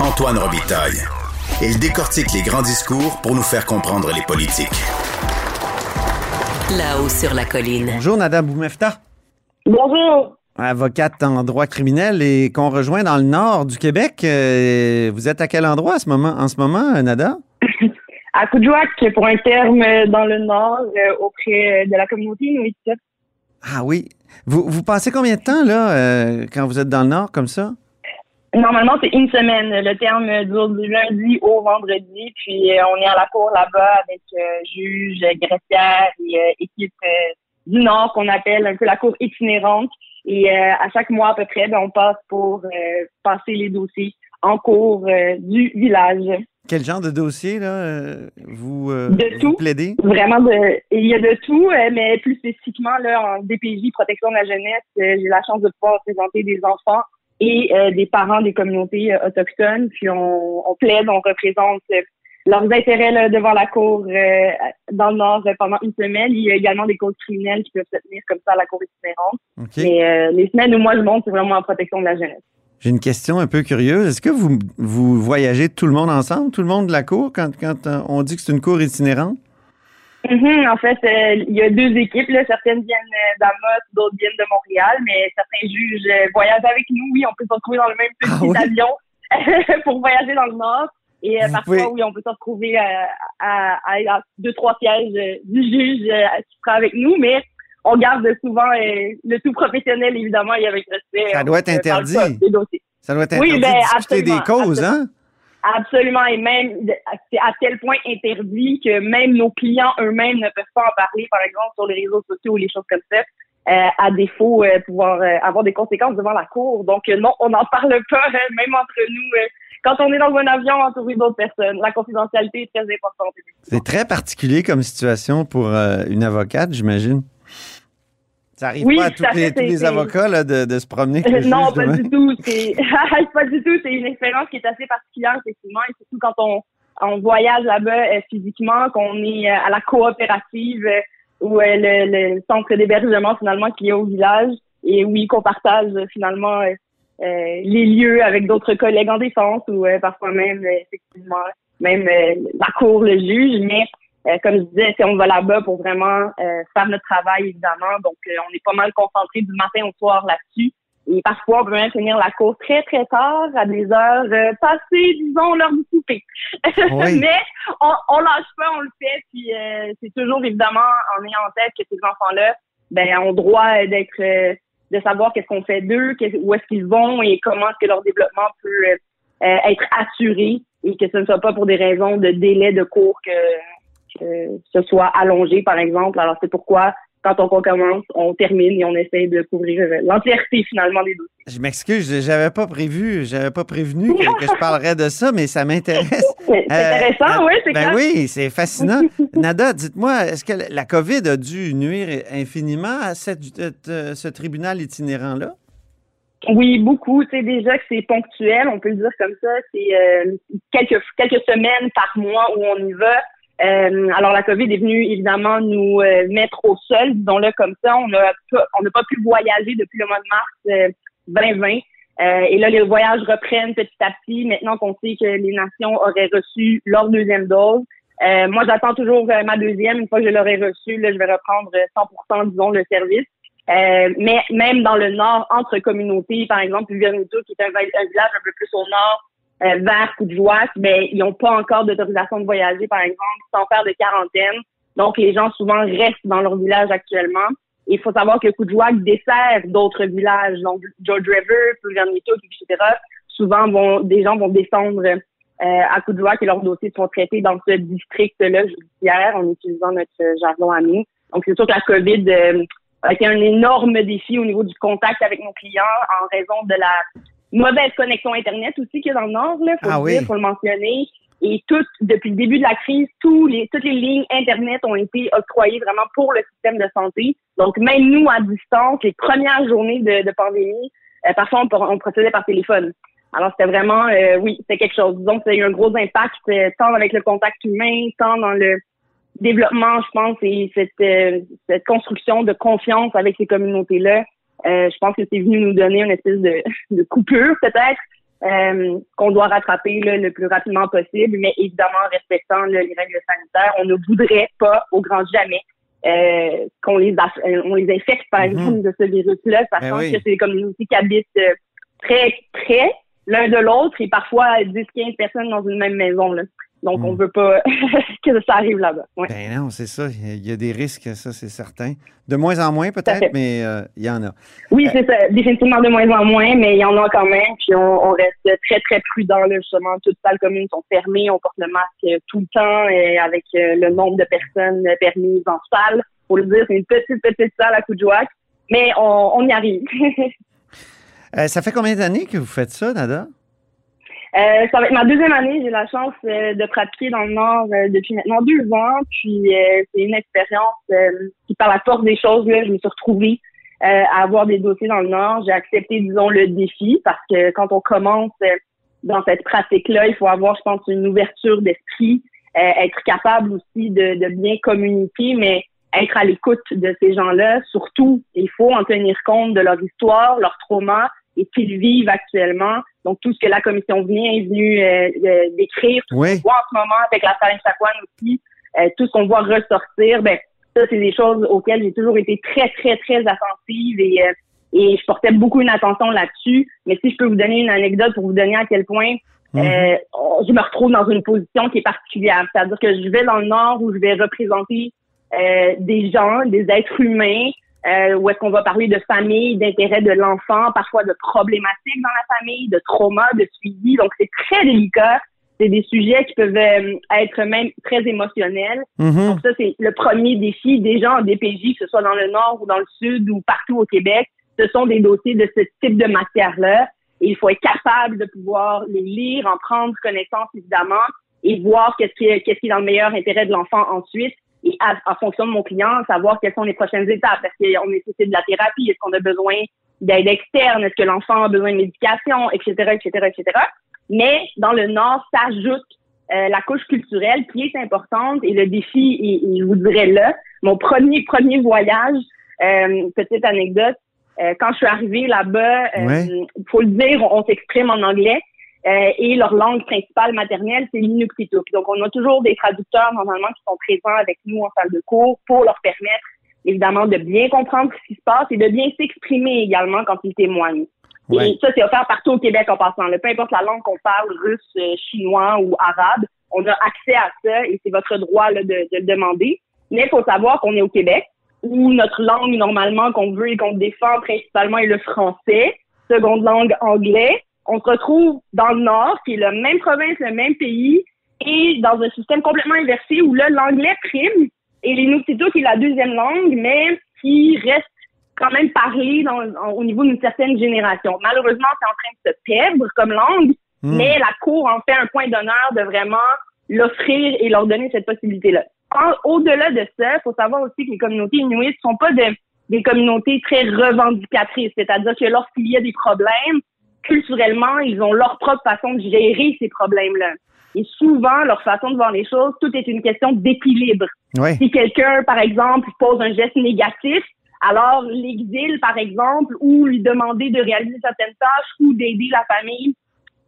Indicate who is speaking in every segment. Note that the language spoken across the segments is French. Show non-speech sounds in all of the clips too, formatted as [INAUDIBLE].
Speaker 1: Antoine Robitaille. Il décortique les grands discours pour nous faire comprendre les politiques.
Speaker 2: Là-haut sur la colline.
Speaker 3: Bonjour, Nada Boumefta.
Speaker 4: Bonjour.
Speaker 3: Avocate en droit criminel et qu'on rejoint dans le nord du Québec. Euh, vous êtes à quel endroit à ce moment, en ce moment, Nada? [LAUGHS]
Speaker 4: à Coudjouac, pour un terme dans le nord, euh, auprès de la communauté inuit.
Speaker 3: Ah oui. Vous, vous passez combien de temps, là, euh, quand vous êtes dans le nord, comme ça?
Speaker 4: Normalement, c'est une semaine. Le terme dure du lundi au vendredi. Puis, euh, on est à la cour là-bas avec euh, juge, greffière et euh, équipe du Nord qu'on appelle un peu la cour itinérante. Et à chaque mois à peu près, ben, on passe pour passer les dossiers en cours du village.
Speaker 3: Quel genre de dossier, là, vous,
Speaker 4: de tout.
Speaker 3: plaidez?
Speaker 4: Vraiment, de, il y a de tout, mais plus spécifiquement, là, en DPJ, protection de la jeunesse, j'ai la chance de pouvoir présenter des enfants et euh, des parents des communautés euh, autochtones. Puis on, on, plaide, on représente euh, leurs intérêts devant la cour dans le Nord pendant une semaine. Il y a également des causes criminelles qui peuvent se tenir comme ça à la cour itinérante. Mais les semaines où moi je monte, c'est vraiment en protection de la jeunesse.
Speaker 3: J'ai une question un peu curieuse. Est-ce que vous, vous voyagez tout le monde ensemble, tout le monde de la cour, quand, quand on dit que c'est une cour itinérante?
Speaker 4: Mhm, en fait, euh, il y a deux équipes. Là. Certaines viennent euh, d'Amos, d'autres viennent de Montréal, mais certains juges euh, voyagent avec nous. Oui, on peut se retrouver dans le même petit
Speaker 3: Ah oui?
Speaker 4: avion [LAUGHS] pour voyager dans le Nord. Et parfois, oui, on peut se retrouver à, à, deux, trois sièges du juge qui sera avec nous, mais on garde souvent le tout professionnel, évidemment, et avec respect.
Speaker 3: Ça doit être interdit. Ça doit être
Speaker 4: oui,
Speaker 3: interdit
Speaker 4: ben,
Speaker 3: de discuter des causes, hein?
Speaker 4: Absolument, et même c'est à tel point interdit que même nos clients eux-mêmes ne peuvent pas en parler, par exemple sur les réseaux sociaux ou les choses comme ça, euh, à défaut euh, pouvoir euh, avoir des conséquences devant la cour. Donc euh, non, on n'en parle pas, même entre nous. quand on est dans un avion entouré d'autres personnes, la confidentialité est très importante.
Speaker 3: C'est très particulier comme situation pour une avocate, j'imagine. Ça arrive
Speaker 4: oui,
Speaker 3: pas à, tous les, tous les avocats là, de, de, se promener [LAUGHS]
Speaker 4: Non, pas du tout. C'est [LAUGHS] pas du tout. C'est une expérience qui est assez particulière, effectivement, et surtout quand on, on voyage là-bas euh, physiquement, qu'on est euh, à la coopérative euh, ou euh, le, le, centre d'hébergement finalement qui est au village, et oui, qu'on partage finalement euh, les lieux avec d'autres collègues en défense ou parfois même effectivement même la cour, le juge, mais euh, comme je disais, on va là-bas pour vraiment euh, faire notre travail, évidemment. Donc, euh, on est pas mal concentré du matin au soir là-dessus. Et parfois, on peut même finir la course très, très tard, à des heures passées, disons, l'heure du souper. [LAUGHS]
Speaker 3: Oui.
Speaker 4: Mais on, on lâche pas, on le fait. Puis c'est toujours, évidemment, en ayant en tête que ces enfants-là ben, ont droit d'être de savoir qu'est-ce qu'on fait d'eux, où est-ce qu'ils vont et comment est-ce que leur développement peut être assuré et que ce ne soit pas pour des raisons de délai de cours que que ce soit allongé, par exemple. Alors, c'est pourquoi, quand on commence, on termine et on essaie de couvrir l'entièreté, finalement, des dossiers.
Speaker 3: Je m'excuse, j'avais pas prévu, j'avais pas prévenu que, que, je parlerais de ça, mais ça m'intéresse. [LAUGHS]
Speaker 4: C'est intéressant, euh, oui, c'est
Speaker 3: Ben oui, c'est fascinant. Nada, dites-moi, est-ce que la COVID a dû nuire infiniment à cette, ce tribunal itinérant-là?
Speaker 4: Oui, beaucoup. Tu sais, déjà que c'est ponctuel, on peut le dire comme ça. C'est euh, quelques, quelques semaines par mois où on y va. Euh, alors la COVID est venue évidemment nous euh, mettre au sol, disons-le comme ça. On n'a pas pu voyager depuis le mois de mars 2020. Euh, et là, les voyages reprennent petit à petit. Maintenant qu'on sait que les nations auraient reçu leur deuxième dose. moi, j'attends toujours ma deuxième. Une fois que je l'aurai reçue, là, je vais reprendre 100%, disons, le service. mais même dans le nord, entre communautés, par exemple, Vernito, qui est un village un peu plus au nord, euh, vers Coudjouac, mais ils n'ont pas encore d'autorisation de voyager, par exemple, sans faire de quarantaine. Donc, les gens souvent restent dans leur village actuellement. Il faut savoir que Coudjouac dessert d'autres villages, donc George River, Pulvernito, etc. Souvent, vont, des gens vont descendre euh, à Coudjouac et leurs dossiers sont traités dans ce district-là judiciaire en utilisant notre jargon à nous. Donc, c'est sûr que la COVID euh, a un énorme défi au niveau du contact avec nos clients en raison de la mauvaise connexion Internet aussi qu'il y a dans le Nord, là, faut
Speaker 3: Ah
Speaker 4: le
Speaker 3: oui.
Speaker 4: dire, faut le mentionner. Et depuis le début de la crise, tous les, toutes les lignes Internet ont été octroyées vraiment pour le système de santé. Donc, même nous, à distance, les premières journées de, de pandémie, euh, parfois, on, on procédait par téléphone. Alors, c'était vraiment, euh, oui, c'était quelque chose. Donc, ça a eu un gros impact, euh, tant avec le contact humain, tant dans le développement, je pense, et cette, euh, cette construction de confiance avec ces communautés-là. Euh, je pense que c'est venu nous donner une espèce de, de coupure, peut-être, euh, qu'on doit rattraper là, le plus rapidement possible, mais évidemment en respectant là, les règles sanitaires. On ne voudrait pas, au grand jamais, euh, qu'on les, euh, on les infecte, par
Speaker 3: Mhm.
Speaker 4: exemple, de ce virus-là, sachant
Speaker 3: Ben oui.
Speaker 4: que c'est des communautés qui habitent euh, très près l'un de l'autre et parfois 10-15 personnes dans une même maison. Là. Donc, on veut pas [LAUGHS] que ça arrive là-bas. Ouais.
Speaker 3: Ben non, c'est ça. Il y a des risques, ça, c'est certain. De moins en moins, peut-être, mais euh, il y en a.
Speaker 4: Oui, c'est ça. Définitivement de moins en moins, mais il y en a quand même. Puis on, on reste très, très prudent. Là, justement, toutes les salles communes sont fermées. On porte le masque euh, tout le temps et avec euh, le nombre de personnes euh, permises en salle. Faut le dire, c'est une petite, petite salle à Coudjouac. Mais on, on y arrive. [LAUGHS]
Speaker 3: Euh, ça fait combien d'années que vous faites ça, Nada?
Speaker 4: Euh, ça va être ma deuxième année. J'ai la chance euh, de pratiquer dans le Nord euh, depuis maintenant deux ans. Puis euh, c'est une expérience euh, qui, par la force des choses, là, je me suis retrouvée à avoir des dossiers dans le Nord. J'ai accepté, disons, le défi parce que quand on commence dans cette pratique-là, il faut avoir, je pense, une ouverture d'esprit, être capable aussi de, de bien communiquer, mais être à l'écoute de ces gens-là. Surtout, il faut en tenir compte de leur histoire, leur trauma et qu'ils vivent actuellement. Donc, tout ce que la commission vient est venue euh, euh, décrire, tout
Speaker 3: Oui.
Speaker 4: ce qu'on voit en ce moment avec la Saline Chakwan aussi, euh, tout ce qu'on voit ressortir, ben ça, c'est des choses auxquelles j'ai toujours été très, très, très attentive et, euh, et je portais beaucoup une attention là-dessus. Mais si je peux vous donner une anecdote pour vous donner à quel point euh, je me retrouve dans une position qui est particulière. C'est-à-dire que je vais dans le Nord où je vais représenter euh, des gens, des êtres humains, euh, où est-ce qu'on va parler de famille, d'intérêt de l'enfant, parfois de problématiques dans la famille, de trauma, de suivi. Donc, c'est très délicat. C'est des sujets qui peuvent euh, être même très émotionnels.
Speaker 3: Mhm.
Speaker 4: Donc ça, c'est le premier défi. Déjà en DPJ, que ce soit dans le Nord ou dans le Sud ou partout au Québec, ce sont des dossiers de ce type de matière-là. Et il faut être capable de pouvoir les lire, en prendre connaissance, évidemment, et voir qu'est-ce qui est, qu'est-ce qui est dans le meilleur intérêt de l'enfant ensuite. Et à- en fonction de mon client, savoir quelles sont les prochaines étapes. Est-ce qu'on nécessite de la thérapie? Est-ce qu'on a besoin d'aide externe? Est-ce que l'enfant a besoin de médication? Etc., etc., etc. Mais dans le Nord, s'ajoute euh, la couche culturelle qui est importante et le défi, et, et je vous dirais là, mon premier premier voyage, euh, petite anecdote, euh, quand je suis arrivée là-bas, il
Speaker 3: Ouais.
Speaker 4: faut le dire, on, on s'exprime en anglais euh, et leur langue principale maternelle, c'est l'inuktitut. Donc, on a toujours des traducteurs normalement qui sont présents avec nous en salle de cours pour leur permettre évidemment de bien comprendre ce qui se passe et de bien s'exprimer également quand ils témoignent.
Speaker 3: Ouais.
Speaker 4: Et ça, c'est offert partout au Québec en passant. là. Peu importe la langue qu'on parle, russe, euh, chinois ou arabe, on a accès à ça et c'est votre droit là, de, de le demander. Mais il faut savoir qu'on est au Québec, où notre langue normalement qu'on veut et qu'on défend principalement est le français, seconde langue anglais. On se retrouve dans le Nord, qui est la même province, le même pays, et dans un système complètement inversé où là, l'anglais prime et l'inuktitut qui est la deuxième langue, mais qui reste quand même parlé dans, en- au niveau d'une certaine génération. Malheureusement, c'est en train de se perdre comme langue,
Speaker 3: Mhm.
Speaker 4: mais la Cour en fait un point d'honneur de vraiment l'offrir et leur donner cette possibilité-là. Au-delà de ça, il faut savoir aussi que les communautés inuites sont pas de- des communautés très revendicatrices, c'est-à-dire que lorsqu'il y a des problèmes, culturellement, ils ont leur propre façon de gérer ces problèmes-là. Et souvent, leur façon de voir les choses, tout est une question d'équilibre.
Speaker 3: Ouais.
Speaker 4: Si quelqu'un, par exemple, pose un geste négatif, alors l'exil, par exemple, ou lui demander de réaliser certaines tâches ou d'aider la famille,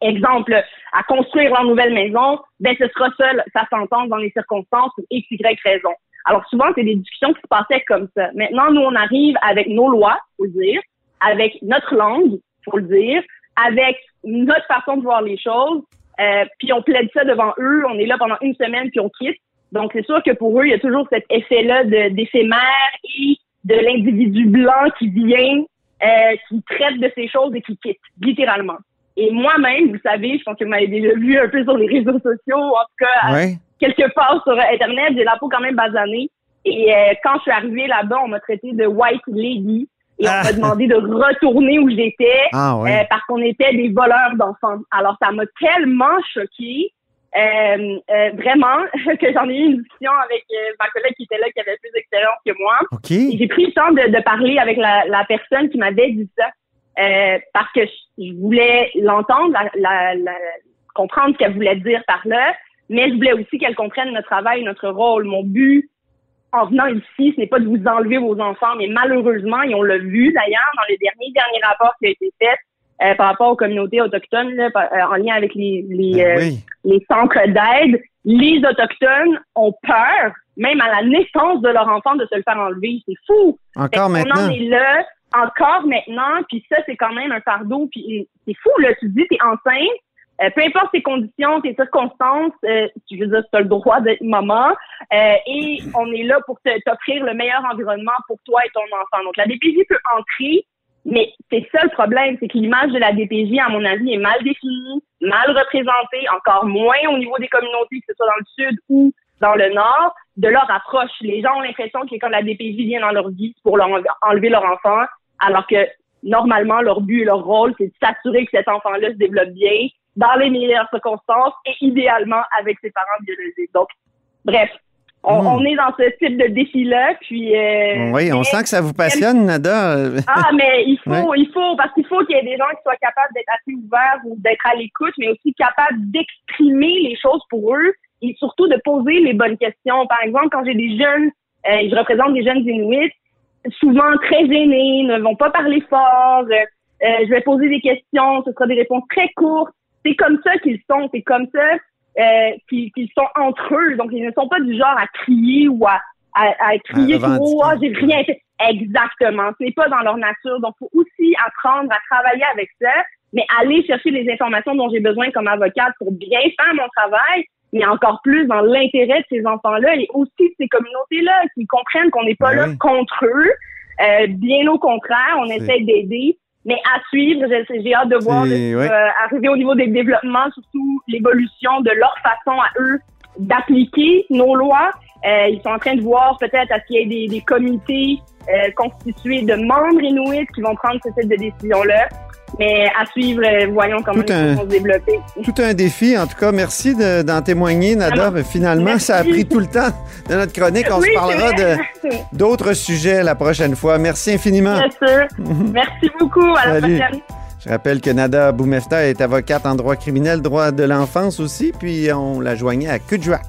Speaker 4: exemple, à construire leur nouvelle maison, ben ce sera seul sa sentence dans les circonstances pour X, Y raison. Alors souvent, c'est des discussions qui se passaient comme ça. Maintenant, nous, on arrive avec nos lois, faut le dire, avec notre langue, faut le dire, avec notre façon de voir les choses, euh, puis on plaide ça devant eux, on est là pendant une semaine, puis on quitte. Donc, c'est sûr que pour eux, il y a toujours cet effet-là d'éphémère et de l'individu blanc qui vient, euh, qui traite de ces choses et qui quitte, littéralement. Et moi-même, vous savez, je pense que vous m'avez déjà vu un peu sur les réseaux sociaux, en tout cas,
Speaker 3: Ouais.
Speaker 4: quelque part sur Internet, j'ai la peau quand même basanée. Et euh, quand je suis arrivée là-bas, on m'a traité de white lady. Et on
Speaker 3: Ah.
Speaker 4: m'a demandé de retourner où j'étais
Speaker 3: Ah
Speaker 4: euh, parce qu'on était des voleurs d'enfants. Alors, ça m'a tellement choquée, euh, euh, vraiment, [LAUGHS] que j'en ai eu une discussion avec euh, ma collègue qui était là, qui avait plus d'expérience que moi.
Speaker 3: OK.
Speaker 4: Et J'ai pris le temps de, de parler avec la, la personne qui m'avait dit ça euh, parce que je, je voulais l'entendre, la, la- la- comprendre ce qu'elle voulait dire par là, mais je voulais aussi qu'elle comprenne notre travail, notre rôle. Mon but en venant ici, ce n'est pas de vous enlever vos enfants, mais malheureusement, et on l'a vu d'ailleurs dans le dernier dernier rapport qui a été fait euh, par rapport aux communautés autochtones, là, par- euh, en lien avec les, les,
Speaker 3: Ben
Speaker 4: euh, les centres d'aide, les Autochtones ont peur, même à la naissance de leur enfant, de se le faire enlever. C'est fou.
Speaker 3: Encore maintenant.
Speaker 4: en est là, encore maintenant, puis ça, c'est quand même un fardeau, puis c'est fou, là, tu te dis, t'es enceinte, euh, peu importe tes conditions, tes circonstances, euh, tu veux dire, tu as le droit d'être maman, euh, et on est là pour t'offrir le meilleur environnement pour toi et ton enfant. Donc, la DPJ peut entrer, mais c'est ça le problème, c'est que l'image de la DPJ, à mon avis, est mal définie, mal représentée, encore moins au niveau des communautés, que ce soit dans le sud ou dans le nord, de leur approche. Les gens ont l'impression que quand la DPJ vient dans leur vie, pour enlever leur enfant, alors que normalement, leur but et leur rôle, c'est de s'assurer que cet enfant-là se développe bien, dans les meilleures circonstances et idéalement avec ses parents biologiques. Donc, bref, on,
Speaker 3: Mm.
Speaker 4: on est dans ce type de défi-là, puis... euh,
Speaker 3: Oui, on sent que ça vous passionne, Nada.
Speaker 4: Ah, mais il faut, il faut, parce qu'il faut qu'il y ait des gens qui soient capables d'être assez ouverts ou d'être à l'écoute, mais aussi capables d'exprimer les choses pour eux et surtout de poser les bonnes questions. Par exemple, quand j'ai des jeunes, euh, je représente des jeunes Inuits, souvent très gênés, ne vont pas parler fort, euh, euh, je vais poser des questions, ce sera des réponses très courtes. C'est comme ça qu'ils sont, c'est comme ça euh, qu'ils sont entre eux. Donc, ils ne sont pas du genre à crier ou à, à, à crier
Speaker 3: À
Speaker 4: ah, j'ai rien fait. Exactement. C'est pas dans leur nature. Donc, faut aussi apprendre à travailler avec ça, mais aller chercher les informations dont j'ai besoin comme avocate pour bien faire mon travail, mais encore plus dans l'intérêt de ces enfants-là et aussi de ces communautés-là qui comprennent qu'on n'est pas
Speaker 3: Ben
Speaker 4: là contre eux. Euh, bien au contraire, on essaie d'aider. Mais à suivre, j'ai hâte de voir
Speaker 3: ouais.
Speaker 4: euh, arriver au niveau des développements, surtout l'évolution de leur façon à eux d'appliquer nos lois. Euh, ils sont en train de voir peut-être à ce qu'il y ait des, des comités euh, constitués de membres inuits qui vont prendre ce type de décision-là. Mais à suivre, euh, voyons comment
Speaker 3: Tout un-
Speaker 4: choses vont se développer.
Speaker 3: Tout un défi, en tout cas. Merci de- d'en témoigner, Nada. Finalement,
Speaker 4: Merci.
Speaker 3: ça a pris tout le temps de notre chronique. On
Speaker 4: Oui,
Speaker 3: se parlera d'autres sujets la prochaine fois. Merci infiniment.
Speaker 4: Bien sûr. [LAUGHS] Merci beaucoup. À la
Speaker 3: Salut.
Speaker 4: prochaine.
Speaker 3: Je rappelle que Nada Boumefta est avocate en droit criminel, droit de l'enfance aussi, puis on la joignait à Kudjouak.